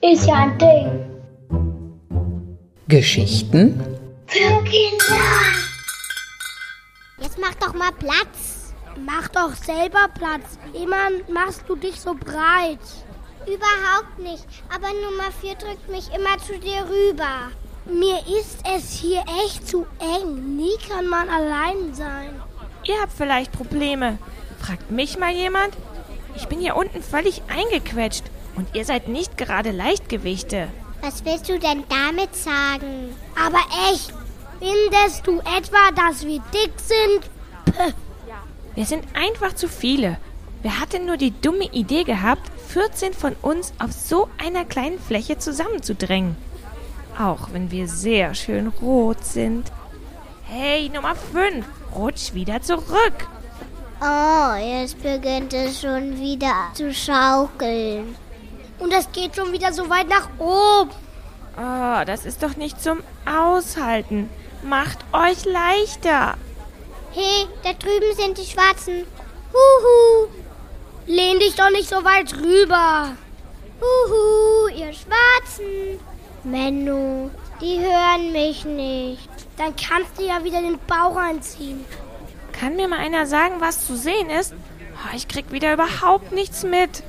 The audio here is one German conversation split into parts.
Ist ja ein Ding. Geschichten Für Kinder. Jetzt mach doch mal Platz. Mach doch selber Platz. Immer machst du dich so breit. Überhaupt nicht. Aber Nummer 4 drückt mich immer zu dir rüber. Mir ist es hier echt zu eng. Nie kann man allein sein. Ihr habt vielleicht Probleme. Fragt mich mal jemand? Ich bin hier unten völlig eingequetscht und ihr seid nicht gerade Leichtgewichte. Was willst du denn damit sagen? Aber echt, findest du etwa, dass wir dick sind? Pff. Wir sind einfach zu viele. Wer hatte nur die dumme Idee gehabt, 14 von uns auf so einer kleinen Fläche zusammenzudrängen? Auch wenn wir sehr schön rot sind. Hey, Nummer 5, rutsch wieder zurück. Oh, jetzt beginnt es schon wieder zu schaukeln. Und es geht schon wieder so weit nach oben. Oh, das ist doch nicht zum Aushalten. Macht euch leichter. Hey, da drüben sind die Schwarzen. Huhu, Lehn dich doch nicht so weit rüber. huhu, ihr Schwarzen. Menno, die hören mich nicht. Dann kannst du ja wieder den Bauch einziehen. Kann mir mal einer sagen, was zu sehen ist? Oh, ich krieg wieder überhaupt nichts mit.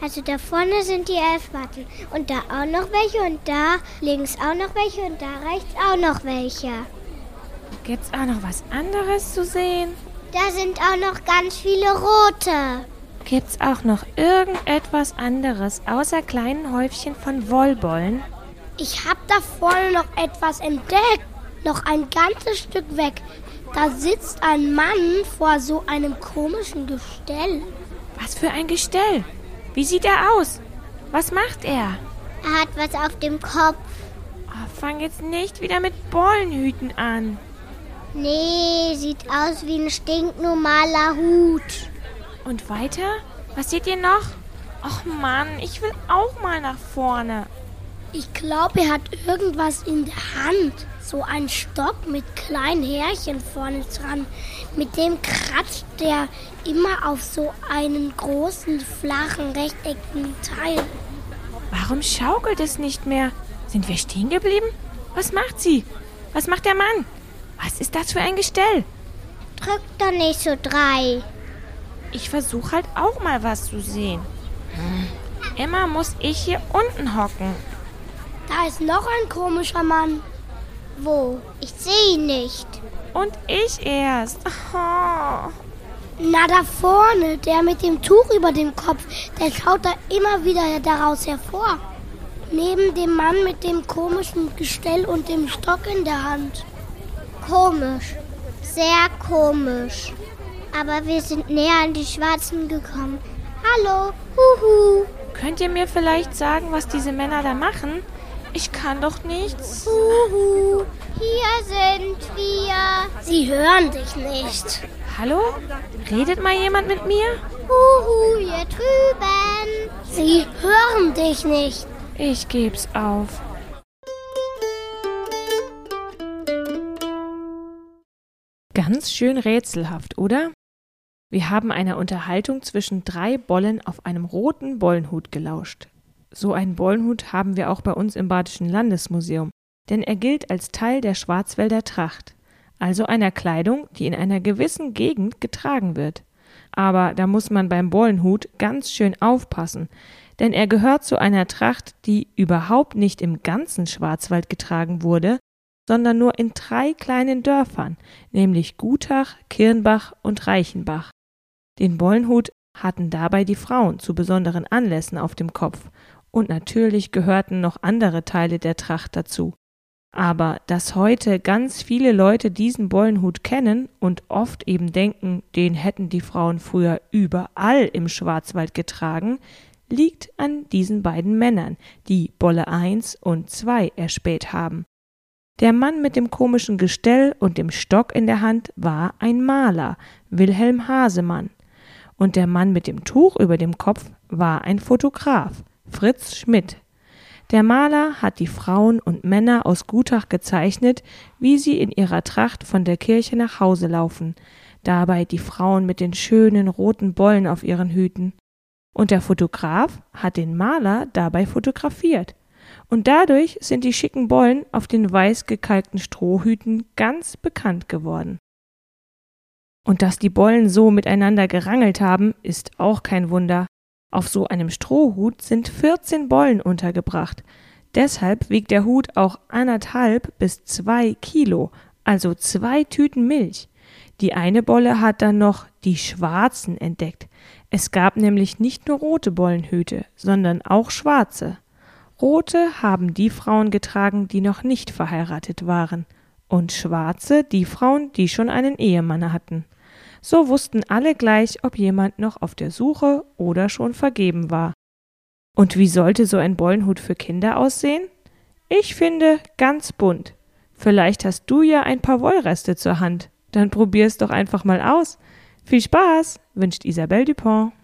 Also da vorne sind die elf Schwarzen. Und da auch noch welche und da links auch noch welche und da rechts auch noch welche. Gibt's auch noch was anderes zu sehen? Da sind auch noch ganz viele rote. Gibt's auch noch irgendetwas anderes außer kleinen Häufchen von Wollbollen? Ich hab da vorne noch etwas entdeckt. Noch ein ganzes Stück weg. Da sitzt ein Mann vor so einem komischen Gestell. Was für ein Gestell? Wie sieht er aus? Was macht er? Er hat was auf dem Kopf. Oh, fang jetzt nicht wieder mit Bollenhüten an. Nee, sieht aus wie ein stinknormaler Hut. Und weiter? Was seht ihr noch? Och Mann, ich will auch mal nach vorne. Ich glaube, er hat irgendwas in der Hand. So ein Stock mit kleinen Härchen vorne dran. Mit dem kratzt der immer auf so einen großen, flachen, rechteckigen Teil. Warum schaukelt es nicht mehr? Sind wir stehen geblieben? Was macht sie? Was macht der Mann? Was ist das für ein Gestell? Drück doch nicht so drei. Ich versuche halt auch mal was zu sehen. Hm. Immer muss ich hier unten hocken. Da ist noch ein komischer Mann. Wo? Ich sehe ihn nicht. Und ich erst. Oh. Na, da vorne, der mit dem Tuch über dem Kopf, der schaut da immer wieder daraus hervor. Neben dem Mann mit dem komischen Gestell und dem Stock in der Hand. Komisch. Sehr komisch. Aber wir sind näher an die Schwarzen gekommen. Hallo, huhu. Könnt ihr mir vielleicht sagen, was diese Männer da machen? Ich kann doch nichts. Huhu. Hier sind wir. Sie hören dich nicht. Hallo? Redet mal jemand mit mir? Huhu, hier drüben. Sie hören dich nicht. Ich geb's auf. Ganz schön rätselhaft, oder? Wir haben einer Unterhaltung zwischen drei Bollen auf einem roten Bollenhut gelauscht. So einen Bollenhut haben wir auch bei uns im Badischen Landesmuseum, denn er gilt als Teil der Schwarzwälder Tracht, also einer Kleidung, die in einer gewissen Gegend getragen wird. Aber da muss man beim Bollenhut ganz schön aufpassen, denn er gehört zu einer Tracht, die überhaupt nicht im ganzen Schwarzwald getragen wurde, sondern nur in drei kleinen Dörfern, nämlich Gutach, Kirnbach und Reichenbach. Den Bollenhut hatten dabei die Frauen zu besonderen Anlässen auf dem Kopf, und natürlich gehörten noch andere Teile der Tracht dazu. Aber dass heute ganz viele Leute diesen Bollenhut kennen und oft eben denken, den hätten die Frauen früher überall im Schwarzwald getragen, liegt an diesen beiden Männern, die Bolle 1 und 2 erspäht haben. Der Mann mit dem komischen Gestell und dem Stock in der Hand war ein Maler, Wilhelm Hasemann, und der Mann mit dem Tuch über dem Kopf war ein Fotograf, Fritz Schmidt. Der Maler hat die Frauen und Männer aus Gutach gezeichnet, wie sie in ihrer Tracht von der Kirche nach Hause laufen. dabei die Frauen mit den schönen roten Bollen auf ihren Hüten. Und der Fotograf hat den Maler dabei fotografiert. Und dadurch sind die schicken Bollen auf den weiß gekalkten Strohhüten ganz bekannt geworden. Und dass die Bollen so miteinander gerangelt haben, ist auch kein Wunder. Auf so einem Strohhut sind 14 Bollen untergebracht. Deshalb wiegt der Hut auch anderthalb bis zwei Kilo, also zwei Tüten Milch. Die eine Bolle hat dann noch die schwarzen entdeckt. Es gab nämlich nicht nur rote Bollenhüte, sondern auch schwarze. Rote haben die Frauen getragen, die noch nicht verheiratet waren, und schwarze die Frauen, die schon einen Ehemann hatten. So wussten alle gleich, ob jemand noch auf der Suche oder schon vergeben war. Und wie sollte so ein Bollenhut für Kinder aussehen? Ich finde ganz bunt. Vielleicht hast du ja ein paar Wollreste zur Hand. Dann probier's doch einfach mal aus. Viel Spaß, wünscht Isabelle Dupont.